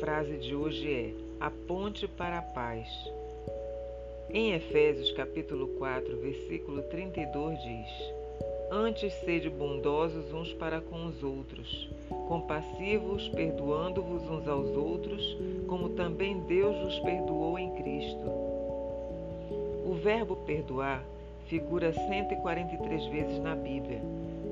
frase de hoje é: A ponte para a paz. Em Efésios capítulo 4, versículo 32 diz: Antes sede bondosos uns para com os outros, compassivos, perdoando-vos uns aos outros, como também Deus vos perdoou em Cristo. O verbo perdoar figura 143 vezes na Bíblia.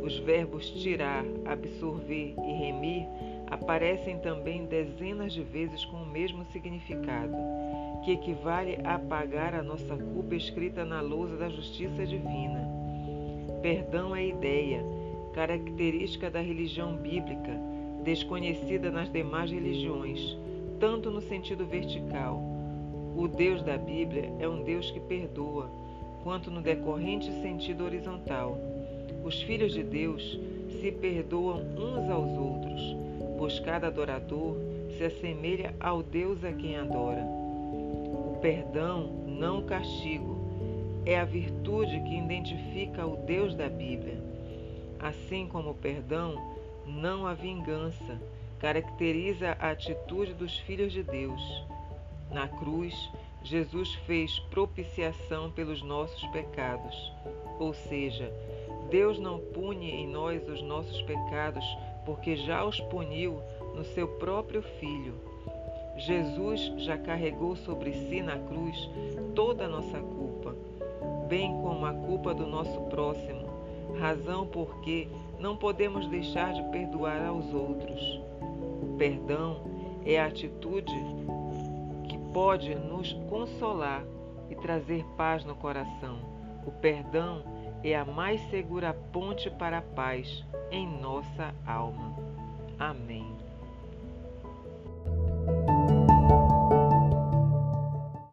Os verbos tirar, absorver e remir aparecem também dezenas de vezes com o mesmo significado, que equivale a apagar a nossa culpa escrita na lousa da justiça divina. Perdão é ideia, característica da religião bíblica, desconhecida nas demais religiões, tanto no sentido vertical. O Deus da Bíblia é um Deus que perdoa, quanto no decorrente sentido horizontal. Os filhos de Deus se perdoam uns aos outros, pois cada adorador se assemelha ao Deus a quem adora. O perdão, não o castigo, é a virtude que identifica o Deus da Bíblia. Assim como o perdão, não a vingança, caracteriza a atitude dos filhos de Deus. Na cruz, Jesus fez propiciação pelos nossos pecados, ou seja, Deus não pune em nós os nossos pecados porque já os puniu no seu próprio Filho. Jesus já carregou sobre si na cruz toda a nossa culpa, bem como a culpa do nosso próximo, razão porque não podemos deixar de perdoar aos outros. O perdão é a atitude que pode nos consolar e trazer paz no coração. O perdão é a mais segura ponte para a paz em nossa alma. Amém.